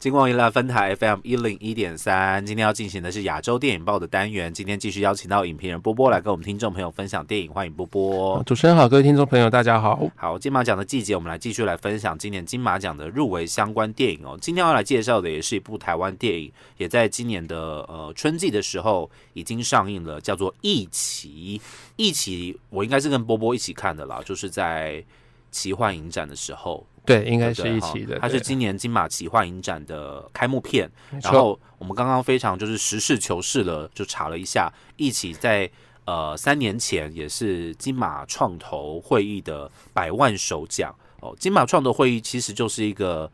金光娱乐分台 FM 一零一点三，今天要进行的是亚洲电影报的单元。今天继续邀请到影评人波波来跟我们听众朋友分享电影，欢迎波波。主持人好，各位听众朋友，大家好。好，金马奖的季节，我们来继续来分享今年金马奖的入围相关电影哦。今天要来介绍的也是一部台湾电影，也在今年的呃春季的时候已经上映了，叫做《一起》。一起，我应该是跟波波一起看的啦，就是在奇幻影展的时候。对，应该是一起的。它是今年金马奇幻影展的开幕片。然后我们刚刚非常就是实事求是了，就查了一下，一起在呃三年前也是金马创投会议的百万首奖哦。金马创投会议其实就是一个。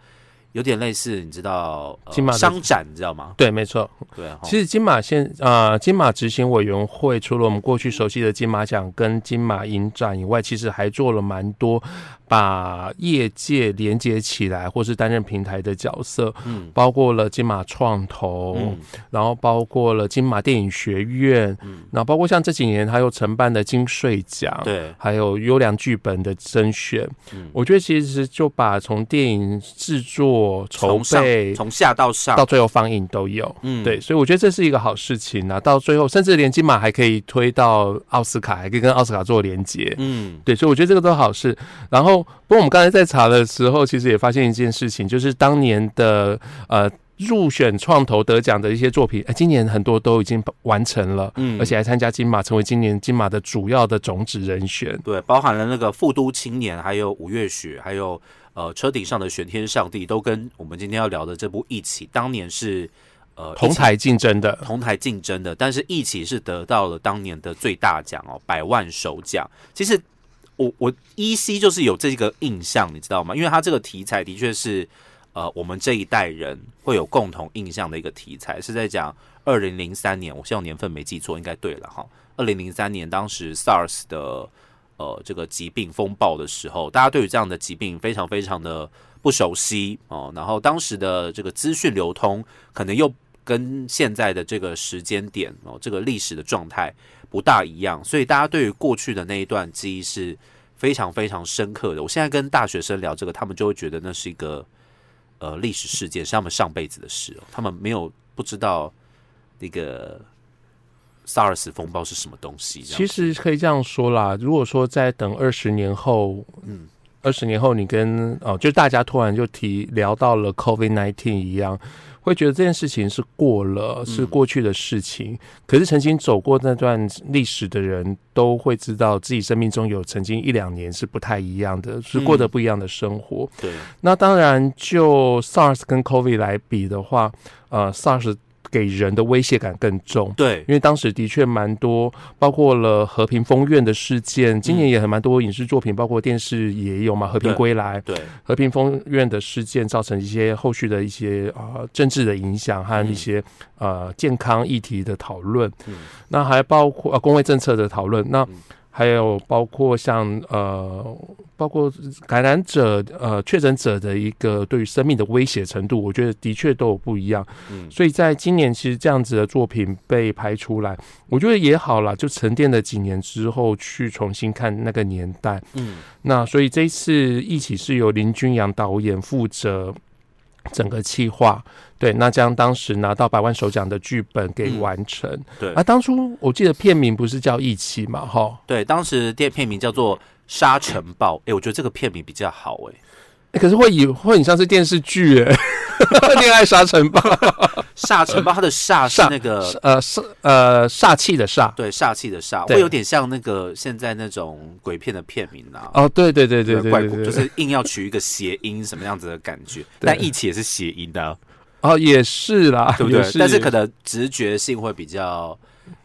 有点类似，你知道金马商展，你知道吗？对，没错。对，其实金马现啊，金马执行委员会除了我们过去熟悉的金马奖跟金马影展以外，其实还做了蛮多把业界连接起来，或是担任平台的角色。嗯，包括了金马创投，然后包括了金马电影学院，嗯，然后包括像这几年他又承办的金穗奖，对，还有优良剧本的甄选。嗯，我觉得其实就把从电影制作。筹备从下到上到最后放映都有，嗯，对，所以我觉得这是一个好事情啊。到最后，甚至连金马还可以推到奥斯卡，还可以跟奥斯卡做连接，嗯，对，所以我觉得这个都好事。然后，不过我们刚才在查的时候，其实也发现一件事情，就是当年的呃入选创投得奖的一些作品，哎，今年很多都已经完成了，嗯，而且还参加金马，成为今年金马的主要的种子人选。对，包含了那个复都青年，还有五月雪，还有。呃，车顶上的玄天上帝都跟我们今天要聊的这部一起，当年是呃同台竞争的，同台竞争的，但是一起是得到了当年的最大奖哦，百万首奖。其实我我依稀就是有这个印象，你知道吗？因为它这个题材的确是呃我们这一代人会有共同印象的一个题材，是在讲二零零三年，我希望年份没记错，应该对了哈。二零零三年当时 SARS 的。呃，这个疾病风暴的时候，大家对于这样的疾病非常非常的不熟悉哦。然后当时的这个资讯流通，可能又跟现在的这个时间点哦，这个历史的状态不大一样，所以大家对于过去的那一段记忆是非常非常深刻的。我现在跟大学生聊这个，他们就会觉得那是一个呃历史事件，是他们上辈子的事哦，他们没有不知道那个。SARS 风暴是什么东西？其实可以这样说啦，如果说在等二十年后，嗯，二十年后你跟哦，就大家突然就提聊到了 COVID nineteen 一样，会觉得这件事情是过了，是过去的事情。可是曾经走过那段历史的人都会知道自己生命中有曾经一两年是不太一样的，是过得不一样的生活。对，那当然就 SARS 跟 COVID 来比的话，呃，SARS。给人的威胁感更重，对，因为当时的确蛮多，包括了和平风院的事件，今年也很蛮多影视作品，包括电视也有嘛，《和平归来》对，和平风院的事件造成一些后续的一些啊政治的影响和一些呃健康议题的讨论，嗯，那还包括呃工位政策的讨论，那。还有包括像呃，包括感染者呃确诊者的一个对于生命的威胁程度，我觉得的确都有不一样。嗯，所以在今年其实这样子的作品被拍出来，我觉得也好了，就沉淀了几年之后去重新看那个年代。嗯，那所以这一次一起是由林君阳导演负责。整个企划，对，那将当时拿到百万首奖的剧本给完成。对，啊，当初我记得片名不是叫《一起》嘛，哈。对，当时电片名叫做《沙尘暴》。哎，我觉得这个片名比较好，哎。可是会以会很像是电视剧，哎，《恋爱沙尘暴》。煞城堡，它的煞是那个呃煞呃煞气的煞，对，煞气的煞，会有点像那个现在那种鬼片的片名啊。哦，对对对对对，就是硬要取一个谐音，什么样子的感觉？但一起也是谐音的。哦，也是啦，对不对？但是可能直觉性会比较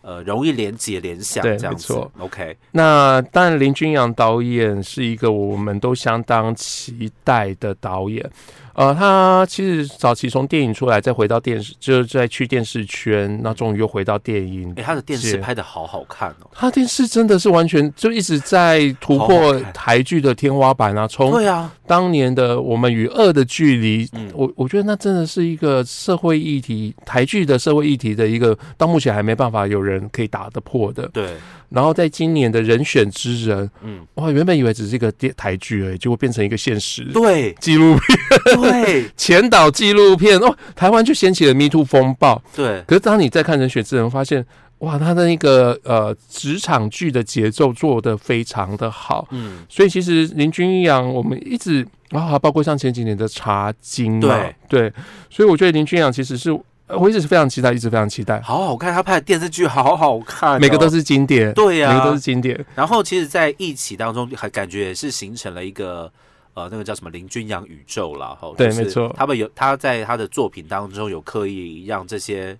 呃容易联结联想，这样子。OK，那当然林君阳导演是一个我们都相当期待的导演。呃，他其实早期从电影出来，再回到电视，就是再去电视圈，那终于又回到电影。哎，他的电视拍的好好看哦，他电视真的是完全就一直在突破台剧的天花板啊！从对啊，当年的我们与恶的距离，我我觉得那真的是一个社会议题，台剧的社会议题的一个，到目前还没办法有人。人可以打得破的。对，然后在今年的人选之人，嗯，哇，原本以为只是一个电台剧而已，结果变成一个现实对。纪录片，对。前导纪录片哦，台湾就掀起了 Me Too 风暴。对，可是当你再看人选之人，发现哇，他的那个呃职场剧的节奏做得非常的好，嗯，所以其实林君阳我们一直啊，包括像前几年的茶经啊，对。对，所以我觉得林君阳其实是呃我一直是非常期待，一直非常期待，好好看，他拍的电视剧好好看哦，每个都是经典，对呀每个都是经典，然后其实，在一起当中，还感觉也是形成了一个呃，那个叫什么林君阳宇宙啦。哈。就是对没错他们有他在他的作品当中有刻意让这些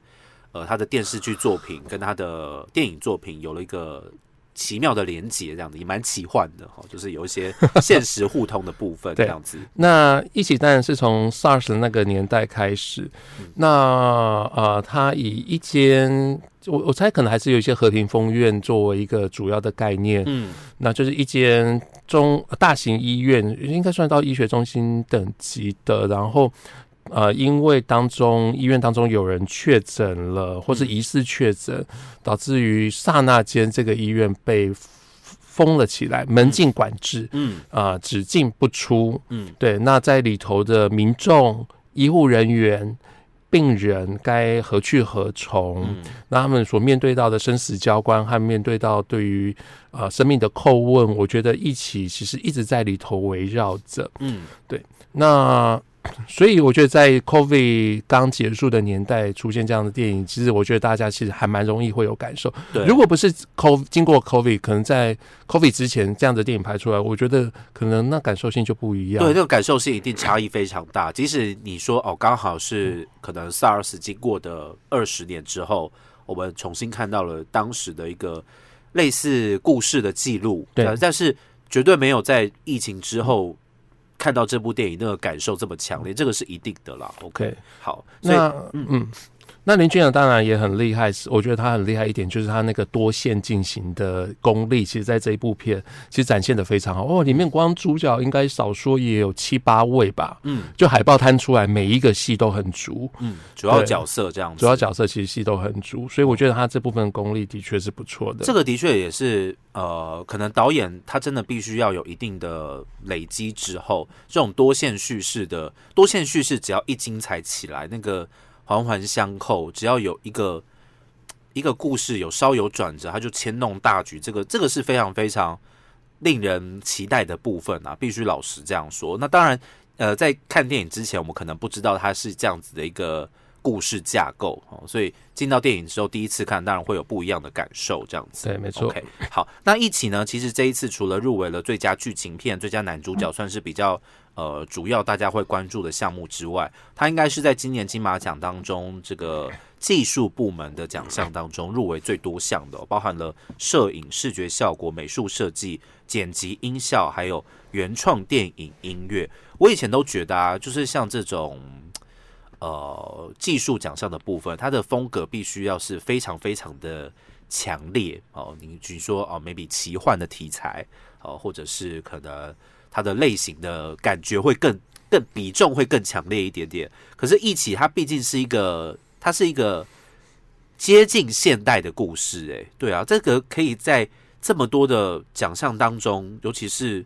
呃他的电视剧作品跟他的电影作品有了一个奇妙的连接，这样子也蛮奇幻的哈。就是有一些现实互通的部分，这对样子。那一起当然是从 SARS 的那个年代开始，那呃，他以一间我我猜可能还是有一些和平风院作为一个主要的概念，嗯，那就是一间中大型医院，应该算到医学中心等级的，然后。呃，因为当中医院当中有人确诊了，或是疑似确诊，导致于刹那间这个医院被封了起来，门禁管制，嗯啊、只进不出。嗯，对，那在里头的民众、医护人员、病人该何去何从？嗯那他们所面对到的生死交关和面对到对于呃生命的叩问，我觉得一起其实一直在里头围绕着。嗯，对那所以我觉得在 COVID 刚结束的年代出现这样的电影，其实我觉得大家其实还蛮容易会有感受。对。如果不是 COVID 经过 COVID，可能在 COVID 之前这样的电影拍出来，我觉得可能那感受性就不一样。对，那个感受性一定差异非常大。即使你说哦，刚好是可能 SARS 经过的二十年之后，我们重新看到了当时的一个类似故事的记录，对呃但是绝对没有在疫情之后看到这部电影那个感受这么强烈，这个是一定的啦。OK，好，所以嗯嗯，那林俊阳当然也很厉害，是我觉得他很厉害一点，就是他那个多线进行的功力，其实在这一部片其实展现的非常好。哦，里面光主角应该少说也有七八位吧，嗯。就海报摊出来，每一个戏都很足，嗯，主要角色这样子，主要角色其实戏都很足，所以我觉得他这部分功力的确是不错的。这个的确也是呃，可能导演他真的必须要有一定的累积之后，这种多线叙事的多线叙事，只要一精彩起来，那个环环相扣，只要有一个一个故事有稍有转折，他就牵动大局，这个这个是非常非常令人期待的部分啊，必须老实这样说。那当然，呃，在看电影之前，我们可能不知道它是这样子的一个故事架构哦，所以进到电影之后，第一次看当然会有不一样的感受，这样子。对，没错。OK，好，那一起呢？其实这一次除了入围了最佳剧情片、最佳男主角，算是比较呃主要大家会关注的项目之外，他应该是在今年金马奖当中这个技术部门的奖项当中入围最多项的、包含了摄影、视觉效果、美术设计、剪辑、音效，还有原创电影音乐。我以前都觉得啊，就是像这种。呃，技术奖项的部分，它的风格必须要是非常非常的强烈哦。你比如说哦，maybe 奇幻的题材哦，或者是可能它的类型的感觉会更更比重会更强烈一点点。可是，一起它毕竟是一个，它是一个接近现代的故事，诶，对啊，这个可以在这么多的奖项当中，尤其是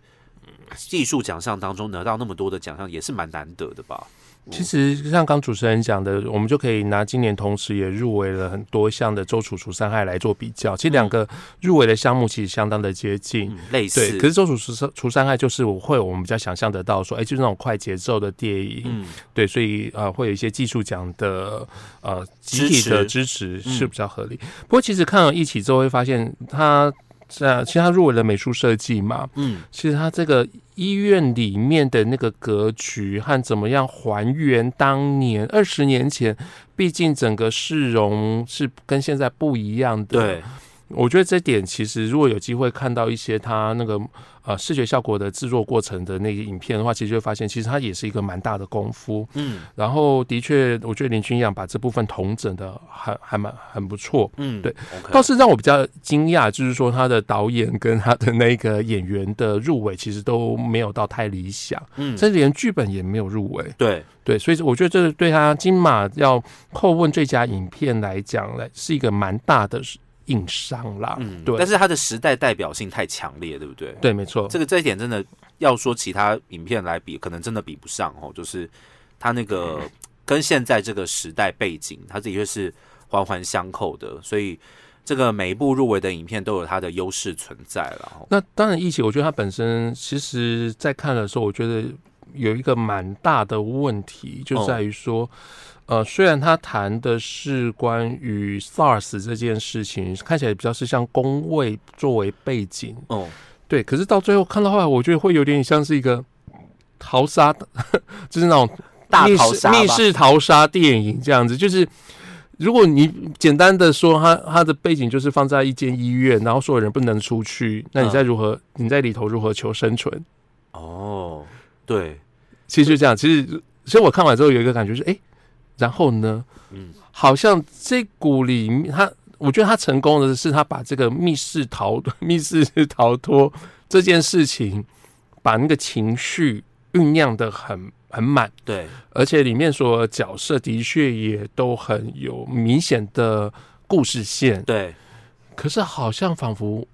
技术奖项当中得到那么多的奖项，也是蛮难得的吧。其实像刚主持人讲的，我们就可以拿今年同时也入围了很多项的周楚除伤害来做比较。其实两个入围的项目其实相当的接近。嗯，类似，对，可是周楚除伤除伤害就是我会我们比较想象得到说，哎、就是那种快节奏的电影，嗯，对，所以呃会有一些技术奖的呃集体的支持嗯是比较合理。不过其实看了一起之后会发现，他这其实他入围了美术设计嘛，嗯，其实他这个医院里面的那个格局和怎么样还原当年二十年前，毕竟整个市容是跟现在不一样的。对，我觉得这点其实如果有机会看到一些他那个呃视觉效果的制作过程的那个影片的话，其实就会发现，其实它也是一个蛮大的功夫。嗯然后的确，我觉得林君阳把这部分统整的还还蛮很不错。嗯，对，OK，倒是让我比较惊讶，就是说他的导演跟他的那个演员的入围其实都没有到太理想，嗯，甚至连剧本也没有入围。对，对，所以我觉得这对他金马要叩问最佳影片来讲，来是一个蛮大的硬伤啦。嗯，对，但是它的时代代表性太强烈，对不对？对，没错，这个这一点真的要说其他影片来比，可能真的比不上哦。就是它那个 跟现在这个时代背景，它的确是环环相扣的，所以这个每一部入围的影片都有它的优势存在了。哦那当然，一起我觉得它本身其实在看的时候，我觉得有一个蛮大的问题，就在于说，呃，虽然他谈的是关于 SARS 这件事情，看起来比较是像工位作为背景，哦，对，可是到最后看到后来，我觉得会有点像是一个逃杀，就是那种大逃杀密室逃杀电影这样子，就是。如果你简单的说，他他的背景就是放在一间医院，然后所有人不能出去，那你在如何、你在里头如何求生存？哦，对，其实就这样。其实，所以我看完之后有一个感觉是，哎、然后呢，嗯，好像这股里面，他我觉得他成功的是，他把这个密室逃 密室逃脱这件事情，把那个情绪酝酿的很很满。对，而且里面所有角色的确也都很有明显的故事线，对，可是好像仿佛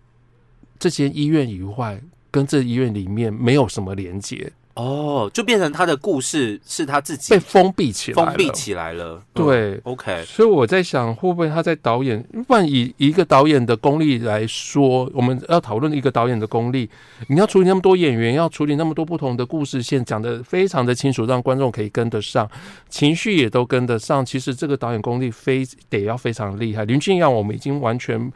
这间医院以外，跟这医院里面没有什么连接，哦，就变成他的故事是他自己被封闭起来，封闭起来了。嗯对。，OK，所以我在想，会不会他在导演，不然以一个导演的功力来说，我们要讨论一个导演的功力，你要处理那么多演员，要处理那么多不同的故事线，讲的非常的清楚，让观众可以跟得上，情绪也都跟得上。其实这个导演功力非得要非常厉害。林俊阳，我们已经完全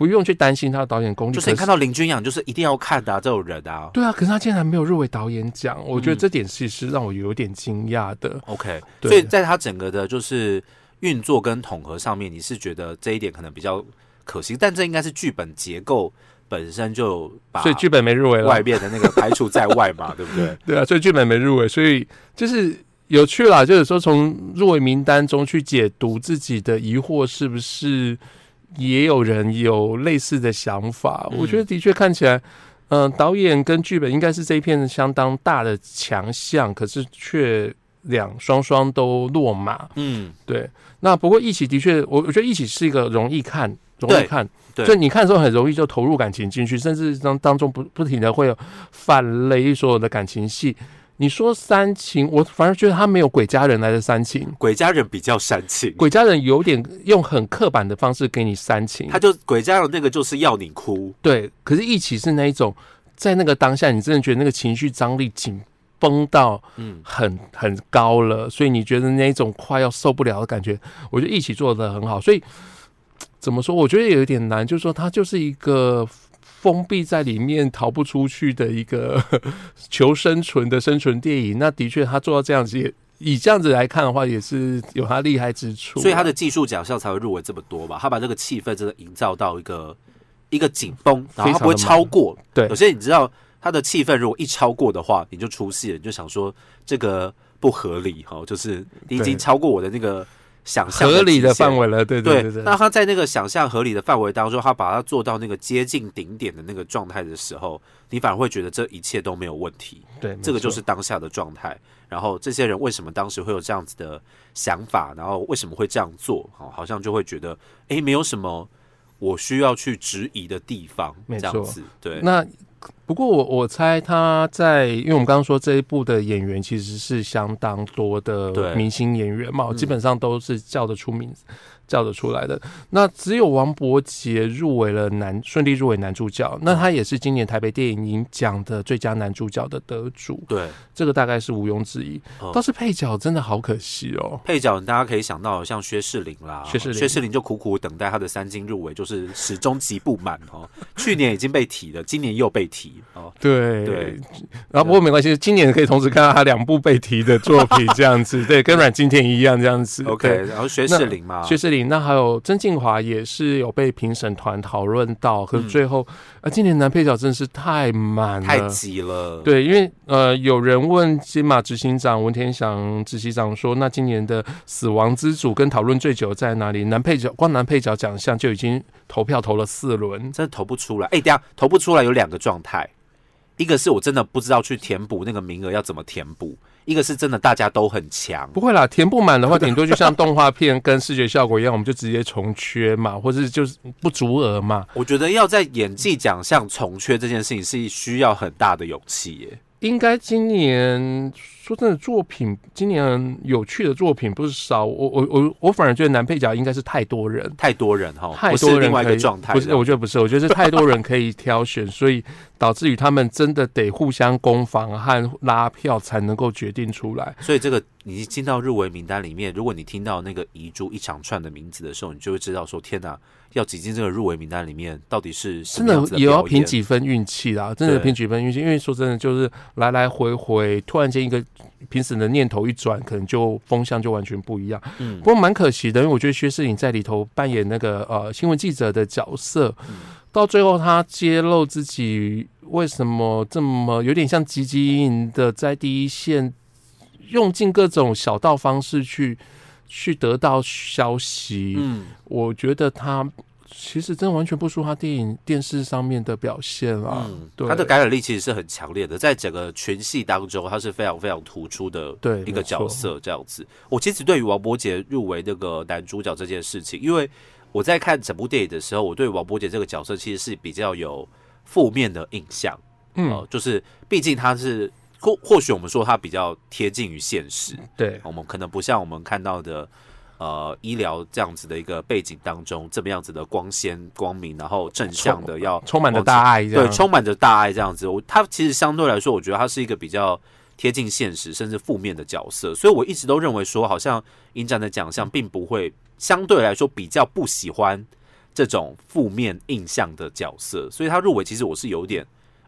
不用去担心他的导演功力，就是你看到林君阳，就是一定要看的、啊、这种人啊。对啊，可是他竟然没有入围导演奖，我觉得嗯这点其实让我有点惊讶的。OK，所以在他整个的就是运作跟统合上面，你是觉得这一点可能比较可惜，但这应该是剧本结构本身就把所以剧本没入围了，外面的那个排除在外嘛，对不对？对啊，所以剧本没入围，所以就是有趣啦，就是说从入围名单中去解读自己的疑惑，是不是也有人有类似的想法？嗯我觉得的确看起来，嗯、导演跟剧本应该是这一片相当大的强项，可是却两双双都落马。嗯，对，那不过一起的确，我我觉得一起是一个容易看。容易看，对所以你看的时候很容易就投入感情进去，甚至当当中不不停的会有反雷所有的感情戏。你说煽情，我反而觉得他没有鬼家人来的煽情，鬼家人比较煽情，鬼家人有点用很刻板的方式给你煽情，他就鬼家人那个就是要你哭，对，可是一起是那一种，在那个当下，你真的觉得那个情绪张力紧绷到嗯，很很高了，所以你觉得那一种快要受不了的感觉，我觉得一起做的很好。所以怎么说？我觉得有一点难，就是说它就是一个封闭在里面逃不出去的一个 求生存的生存电影。那的确，他做到这样子也。以这样子来看的话，也是有他厉害之处啊。所以他的技术奖项才会入围这么多吧？他把这个气氛真的营造到一个一个紧绷，然后他不会超过。对有些你知道他的气氛如果一超过的话，你就出戏了，你就想说这个不合理哈，就是你已经超过我的那个想象合理的范围了，对对对对那他在那个想象合理的范围当中，他把它做到那个接近顶点的那个状态的时候，你反而会觉得这一切都没有问题。对，这个就是当下的状态。然后这些人为什么当时会有这样子的想法，然后为什么会这样做？好，好像就会觉得，哎，没有什么我需要去质疑的地方，没错。对，那不过我我猜他在，因为我们刚刚说这一部的演员其实是相当多的明星演员嘛，嗯基本上都是叫得出名、叫得出来的。那只有王伯杰入围了男，顺利入围男主角，那他也是今年台北电影银奖的最佳男主角的得主，对，这个大概是毋庸置疑。哦倒是配角真的好可惜哦。配角大家可以想到像薛仕凌啦，薛仕凌薛仕凌就苦苦等待他的三金入围，就是始终集不满哦。去年已经被提了，今年又被提哦。对对，然后不过没关系，今年可以同时看到他两部被提的作品，这样子，对，跟阮经天一样这样子。OK，然后薛仕凌嘛，薛仕凌，那还有曾静华也是有被评审团讨论到，可是最后，啊，今年男配角真是太满了，嗯太挤了。对，因为呃，有人问金马执行长文天祥执行长说，那今年的死亡之组跟讨论最久在哪里？男配角光男配角奖项就已经投票投了四轮，真的投不出来。哎、等一下投不出来有两个状态，一个是我真的不知道去填补那个名额要怎么填补，一个是真的大家都很强。不会啦，填不满的话，顶多就像动画片跟视觉效果一样，我们就直接重缺嘛，或者就是不足额嘛。我觉得要在演技奖项重缺这件事情是需要很大的勇气耶。应该今年说真的，作品今年有趣的作品不是少。我我我我反而觉得男配角应该是太多人，太多人哈，太多人另外一可以个状态。不是，我觉得不是，我觉得是太多人可以挑选，所以导致于他们真的得互相攻防和拉票才能够决定出来。所以这个你进到入围名单里面，如果你听到那个遗珠一长串的名字的时候，你就会知道说：天哪，要挤进这个入围名单里面，到底是什真的也要凭几分运气啦，真的凭几分运气。因为说真的，就是来来回回，突然间一个评审的念头一转，可能就风向就完全不一样。嗯不过蛮可惜的，因为我觉得薛世颖在里头扮演那个呃新闻记者的角色，嗯到最后他揭露自己为什么这么有点像汲汲营营的在第一线，用尽各种小道方式去去得到消息。嗯，我觉得他其实真的完全不输他电影电视上面的表现啦。嗯，对他的感染力其实是很强烈的，在整个群戏当中，他是非常非常突出的对一个角色。这样子，我其实对于王伯杰入围那个男主角这件事情，因为我在看整部电影的时候，我对王伯杰这个角色其实是比较有负面的印象。嗯，呃，就是毕竟他是或或许我们说它比较贴近于现实，对，我们可能不像我们看到的呃医疗这样子的一个背景当中这么样子的光鲜光明，然后正向的要充满着大爱。对，充满着大爱这样子。我他其实相对来说，我觉得他是一个比较贴近现实甚至负面的角色，所以我一直都认为说，好像影展的奖项并不会相对来说比较不喜欢这种负面印象的角色，所以他入围其实我是有点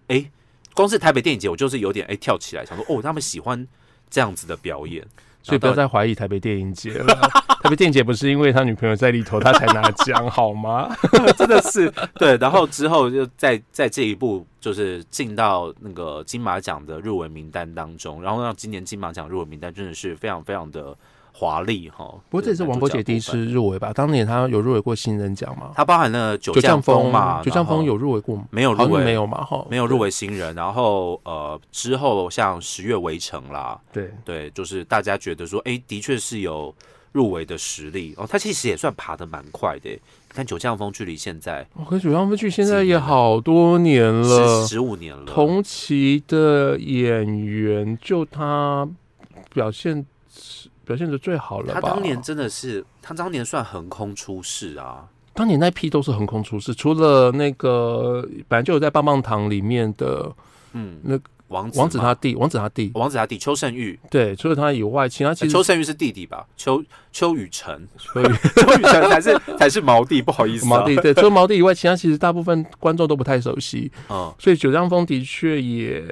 哎、光是台北电影节我就是有点哎、跳起来，想说哦，他们喜欢这样子的表演。所以不要再怀疑台北电影节了。台北电影节不是因为他女朋友在里头他才拿奖好吗？真的是对，然后之后就在在这一步就是进到那个金马奖的入围名单当中，然后让今年金马奖入围名单真的是非常非常的华丽哈。不过这也是王伯杰第一次入围吧？当年他有入围过新人奖吗？他包含了九九降风嘛，九降风有入围过吗？没有入围？没有嘛？哈，没有入围新人，然后呃之后像十月围城啦，对。对，就是大家觉得说，哎，的确是有入围的实力哦，他其实也算爬得蛮快的看九降风距离现在我跟九降风距现在也好多年了十，十五年了，同期的演员就他表现表现的最好了吧？他当年真的是，他当年算横空出世啊。当年那批都是横空出世，除了那个本来就有在棒棒糖里面的嗯，那王子王子他弟，王子他弟，王子他弟邱胜玉，对，除了他以外，其他其实呃邱胜玉是弟弟吧？邱邱雨辰，所以 邱雨辰才是 才是毛弟，不好意思、啊。毛弟对，除了毛弟以外，其他其实大部分观众都不太熟悉，嗯，所以九江峰的确也，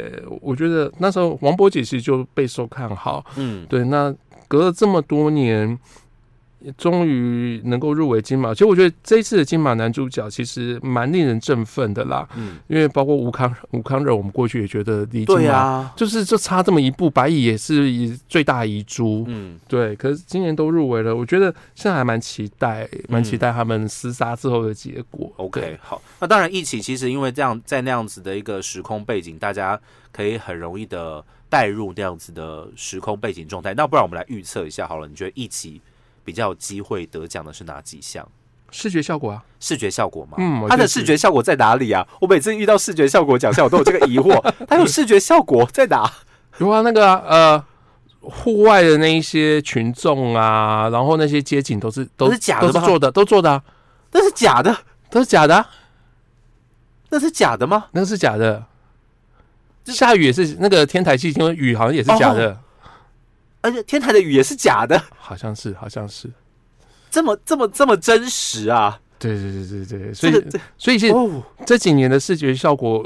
我觉得那时候王波姐其实就备受看好，嗯，对，那隔了这么多年。终于能够入围金马，其实我觉得这一次的金马男主角其实蛮令人振奋的啦，嗯，因为包括吴康吴康仁，我们过去也觉得离金啊，就是就差这么一步，白蚁也是以最大遗珠，嗯，对。可是今年都入围了，我觉得现在还蛮期待，蛮嗯期待他们厮杀之后的结果。OK，好，那当然，一起其实因为这样，在那样子的一个时空背景，大家可以很容易的带入那样子的时空背景状态。那不然我们来预测一下好了，你觉得一起比较有机会得奖的是哪几项？视觉效果啊，视觉效果嘛？嗯我它的视觉效果在哪里啊？我每次遇到视觉效果奖项，我都有这个疑惑，它有视觉效果在哪？有啊，那个啊呃，户外的那一些群众啊，然后那些街景都是都是假的吧都是做的，都做的、啊，那是假的，都是假的、啊，那是假的吗？那是假的。下雨也是那个天台气，因为雨好像也是假的，而且天台的雨也是假的，好像是，好像是。这么这么这么真实啊！对对对对对，所以、这个所以是哦，这几年的视觉效果，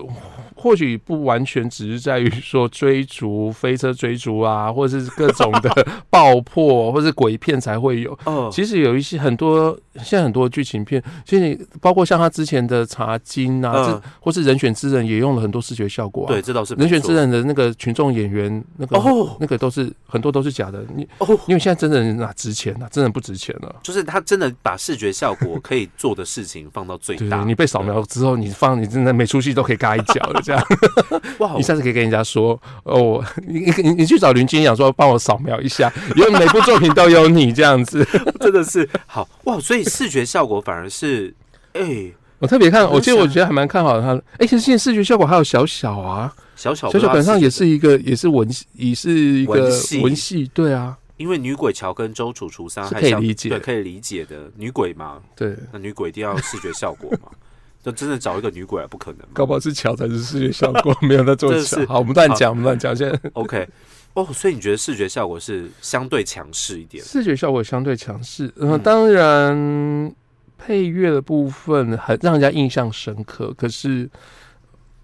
或许不完全只是在于说追逐、飞车追逐啊，或者是各种的 爆破，或是鬼片才会有。哦，其实有一些很多，现在很多剧情片，其实包括像他之前的《茶金》啊，嗯这或是《人选之人》也用了很多视觉效果啊。对，，这倒是人选之人的那个群众演员，那个、哦那个都是很多都是假的。你哦，因为现在真人哪值钱啊？真人不值钱了。就是他真的把视觉效果可以做的事情放到最 大。你被扫描之后，你放你真的每出戏都可以嘎一脚的这这样。哇你，下次可以跟人家说，哦，你你去找林君讲说，帮我扫描一下，因为每部作品都有你这样子。真的是好哇！所以视觉效果反而是，哎、我特别看，我其实我想觉得还蛮看好他的。哎，其实现在视觉效果还有小小啊，小小小小本上也是。一个，也是文，也是一个文戏对啊，因为女鬼桥跟周楚除三是还相可以理解对，可以理解的。女鬼嘛，对，那女鬼一定要视觉效果嘛，就真的找一个女鬼啊，不可能嘛。搞不好是桥才是视觉效果，没有在做桥。好，我们乱讲，我们乱讲。现在 OK，哦，所以你觉得视觉效果是相对强势一点？视觉效果相对强势，嗯、嗯当然配乐的部分很让人家印象深刻。可是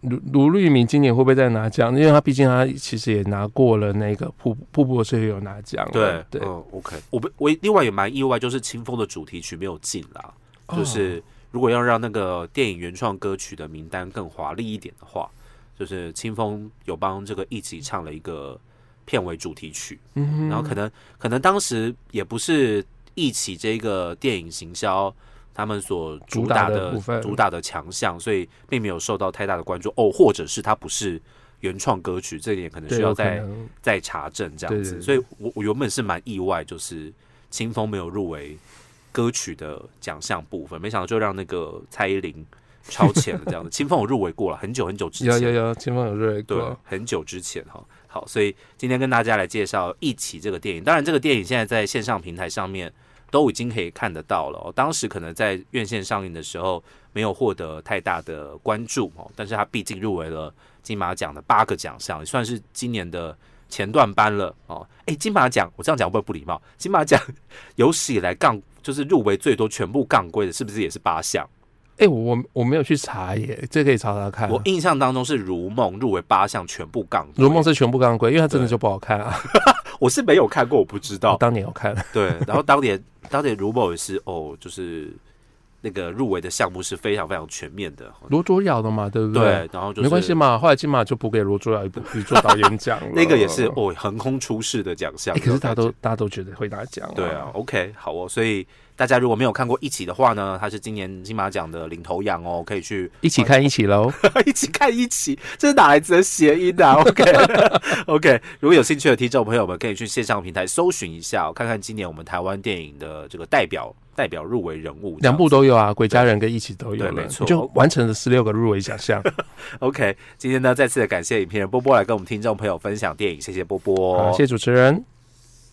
卢卢律明今年会不会再拿奖？因为他毕竟他其实也拿过了那个瀑瀑布的岁月有拿奖，对对，嗯，OK，我不，我另外也蛮意外，就是清风的主题曲没有进啦。哦就是如果要让那个电影原创歌曲的名单更华丽一点的话，就是清风有帮这个一起唱了一个片尾主题曲，嗯然后可能可能当时也不是一起这个电影行销他们所主打的主打的强项，所以并没有受到太大的关注。哦，或者是它不是原创歌曲，这一点可能需要再再查证这样子。所以我我原本是蛮意外，就是清风没有入围歌曲的奖项部分，没想到就让那个蔡依林超前了这样子。清风有入围过了，很久很久之前，有有有，清风有入围过，，很久之前哈。好，所以今天跟大家来介绍《一起》这个电影。当然，这个电影现在在线上平台上面都已经可以看得到了、哦。当时可能在院线上映的时候没有获得太大的关注哦，但是它毕竟入围了金马奖的八个奖项，也算是今年的前段班了哦。诶，金马奖我这样讲会不会不礼貌？金马奖有史以来杠就是入围最多全部杠归的，是不是也是八项？哎、我我我没有去查耶，这可以查查看。我印象当中是《如梦》入围八项全部杠归，如梦是全部杠归，因为它真的就不好看啊。我是没有看过，我不知道。当年有看，对，然后当年当年如梦也是哦，就是那个入围的项目是非常非常全面的。罗卓瑶的嘛，对不对，对然后就是没关系。嘛，后来金马就补给罗卓瑶一部一做导演奖了。那个也是哦，横空出世的奖项。哎、可是大家都大家都觉得会拿奖、对啊，，OK，好哦。所以大家如果没有看过《一起》的话呢，它是今年金马奖的领头羊哦，可以去一起看一起喽。一起看一起，这是哪来的谐音啊？OK OK，如果有兴趣的听众朋友们，可以去线上平台搜寻一下、哦，看看今年我们台湾电影的这个代表代表入围人物，两部都有啊，《鬼家人》跟《一起》都有没错就完成了十六个入围奖项。OK，今天呢再次的感谢影片人波波来跟我们听众朋友分享电影，谢谢波波，好，谢谢主持人。